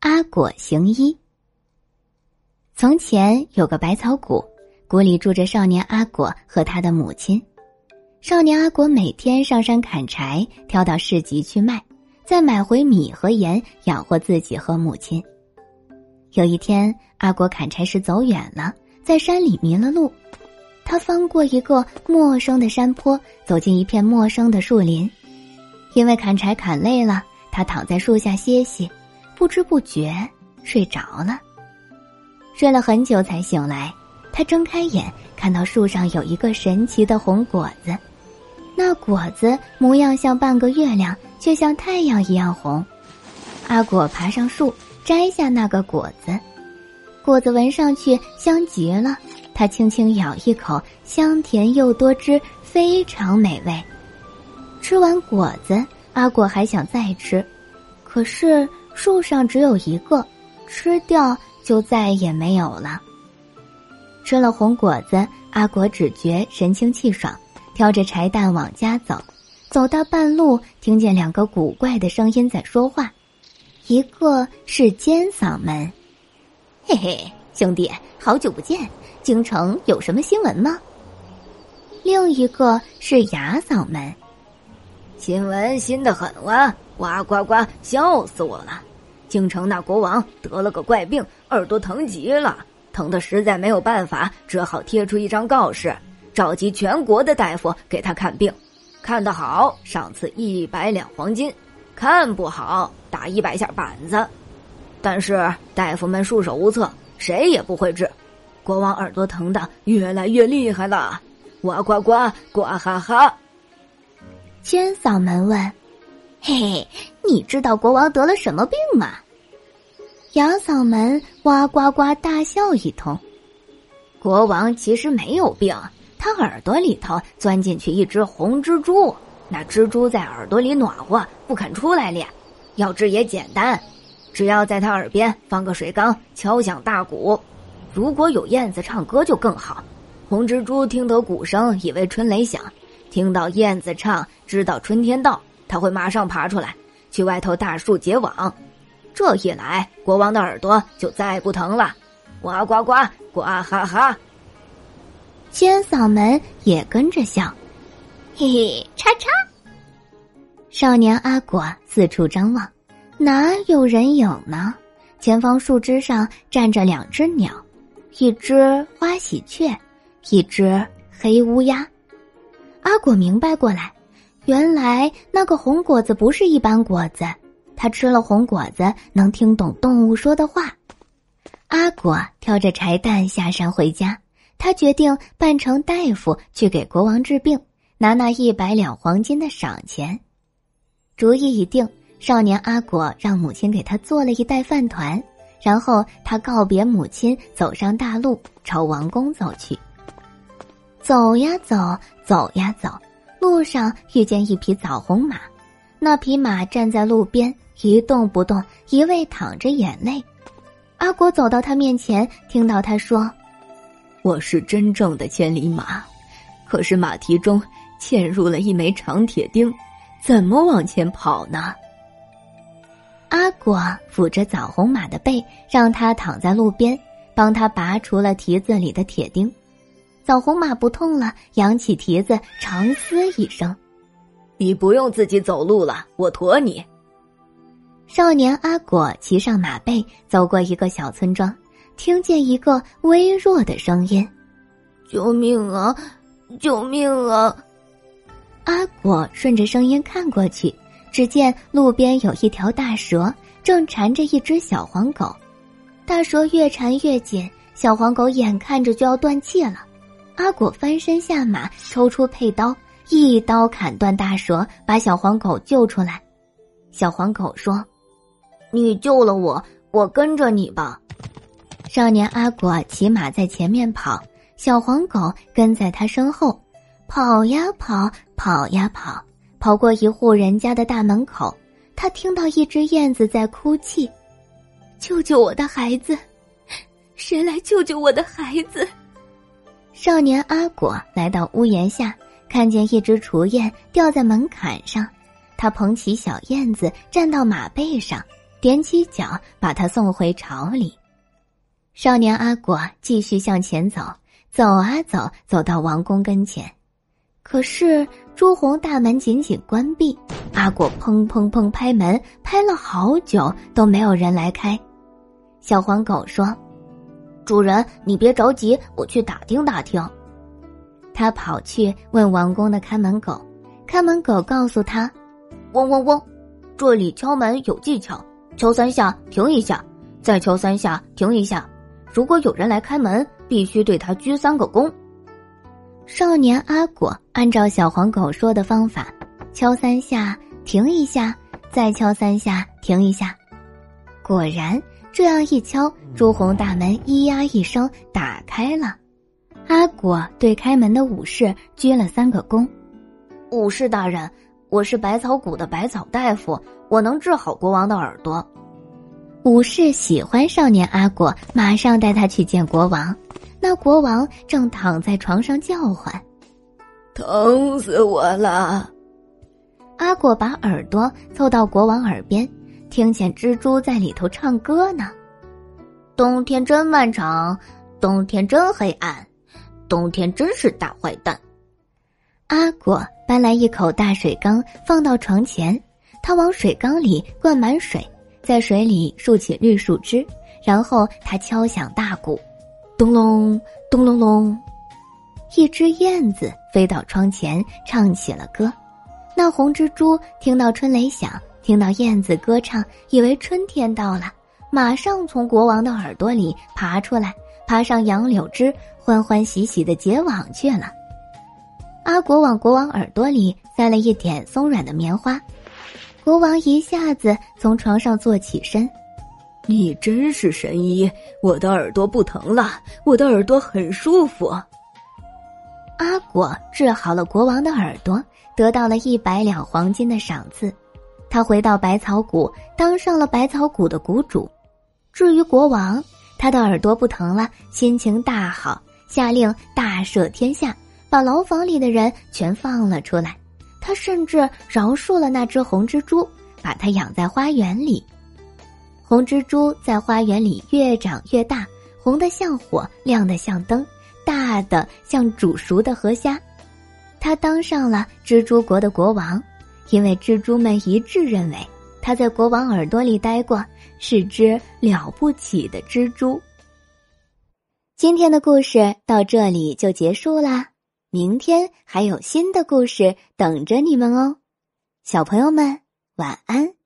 阿果行医。从前有个百草谷，谷里住着少年阿果和他的母亲。少年阿果每天上山砍柴，挑到市集去卖，再买回米和盐养活自己和母亲。有一天，阿果砍柴时走远了，在山里迷了路。他翻过一个陌生的山坡，走进一片陌生的树林。因为砍柴砍累了，他躺在树下歇息，不知不觉睡着了。睡了很久才醒来，他睁开眼，看到树上有一个神奇的红果子，那果子模样像半个月亮，却像太阳一样红。阿果爬上树，摘下那个果子，果子闻上去香极了。他轻轻咬一口，香甜又多汁，非常美味。吃完果子，阿果还想再吃，可是树上只有一个，吃掉就再也没有了。吃了红果子，阿果只觉神清气爽，挑着柴担往家走。走到半路，听见两个古怪的声音在说话，一个是尖嗓门：“嘿嘿，兄弟，好久不见。”京城有什么新闻吗？另一个是哑嗓门，新闻新的很哇！呱呱呱，笑死我了！京城那国王得了个怪病，耳朵疼极了，疼的实在没有办法，只好贴出一张告示，召集全国的大夫给他看病。看得好，赏赐一百两黄金；看不好，打一百下板子。但是大夫们束手无策，谁也不会治。国王耳朵疼的越来越厉害了，哇呱呱，呱哈哈。千嗓门问：“嘿嘿，你知道国王得了什么病吗？”哑嗓门哇呱呱大笑一通。国王其实没有病，他耳朵里头钻进去一只红蜘蛛，那蜘蛛在耳朵里暖和，不肯出来咧。要治也简单，只要在他耳边放个水缸，敲响大鼓。如果有燕子唱歌就更好，红蜘蛛听得鼓声，以为春雷响；听到燕子唱，知道春天到，它会马上爬出来，去外头大树结网。这一来，国王的耳朵就再不疼了。呱呱呱，呱哈哈。尖嗓门也跟着笑，嘿嘿，叉叉。少年阿果四处张望，哪有人影呢？前方树枝上站着两只鸟。一只花喜鹊，一只黑乌鸦。阿果明白过来，原来那个红果子不是一般果子，他吃了红果子能听懂动物说的话。阿果挑着柴担下山回家，他决定扮成大夫去给国王治病，拿那一百两黄金的赏钱。主意已定，少年阿果让母亲给他做了一袋饭团。然后他告别母亲，走上大路，朝王宫走去。走呀走，走呀走，路上遇见一匹枣红马，那匹马站在路边一动不动，一味淌着眼泪。阿果走到他面前，听到他说：“我是真正的千里马，可是马蹄中嵌入了一枚长铁钉，怎么往前跑呢？”阿果抚着枣红马的背，让它躺在路边，帮他拔除了蹄子里的铁钉。枣红马不痛了，扬起蹄子，长嘶一声：“你不用自己走路了，我驮你。”少年阿果骑上马背，走过一个小村庄，听见一个微弱的声音：“救命啊！救命啊！”阿果顺着声音看过去。只见路边有一条大蛇，正缠着一只小黄狗。大蛇越缠越紧，小黄狗眼看着就要断气了。阿果翻身下马，抽出佩刀，一刀砍断大蛇，把小黄狗救出来。小黄狗说：“你救了我，我跟着你吧。”少年阿果骑马在前面跑，小黄狗跟在他身后，跑呀跑，跑呀跑。跑过一户人家的大门口，他听到一只燕子在哭泣：“救救我的孩子！谁来救救我的孩子？”少年阿果来到屋檐下，看见一只雏燕吊在门槛上，他捧起小燕子站到马背上，踮起脚把它送回巢里。少年阿果继续向前走，走啊走，走到王宫跟前。可是朱红大门紧紧关闭，阿果砰砰砰拍门，拍了好久都没有人来开。小黄狗说：“主人，你别着急，我去打听打听。”他跑去问王宫的看门狗，看门狗告诉他：“嗡嗡嗡，这里敲门有技巧，敲三下停一下，再敲三下停一下。如果有人来开门，必须对他鞠三个躬。”少年阿果按照小黄狗说的方法，敲三下停一下，再敲三下停一下，果然。这样一敲，朱红大门“咿呀”一声打开了。阿果对开门的武士鞠了三个躬：“武士大人，我是百草谷的百草大夫，我能治好国王的耳朵。”武士喜欢少年阿果，马上带他去见国王。那国王正躺在床上叫唤：“疼死我了！”阿果把耳朵凑到国王耳边。听见蜘蛛在里头唱歌呢。冬天真漫长，冬天真黑暗，冬天真是大坏蛋。阿果搬来一口大水缸，放到床前。他往水缸里灌满水，在水里竖起绿树枝，然后他敲响大鼓，咚隆咚隆隆。一只燕子飞到窗前，唱起了歌。那红蜘蛛听到春雷响。听到燕子歌唱，以为春天到了，马上从国王的耳朵里爬出来，爬上杨柳枝，欢欢喜喜的结网去了。阿国往国王耳朵里塞了一点松软的棉花，国王一下子从床上坐起身。你真是神医，我的耳朵不疼了，我的耳朵很舒服。阿果治好了国王的耳朵，得到了一百两黄金的赏赐。他回到百草谷，当上了百草谷的谷主。至于国王，他的耳朵不疼了，心情大好，下令大赦天下，把牢房里的人全放了出来。他甚至饶恕了那只红蜘蛛，把它养在花园里。红蜘蛛在花园里越长越大，红的像火，亮的像灯，大的像煮熟的河虾。他当上了蜘蛛国的国王。因为蜘蛛们一致认为他在国王耳朵里待过，是只了不起的蜘蛛。今天的故事到这里就结束啦，明天还有新的故事等着你们哦，小朋友们晚安。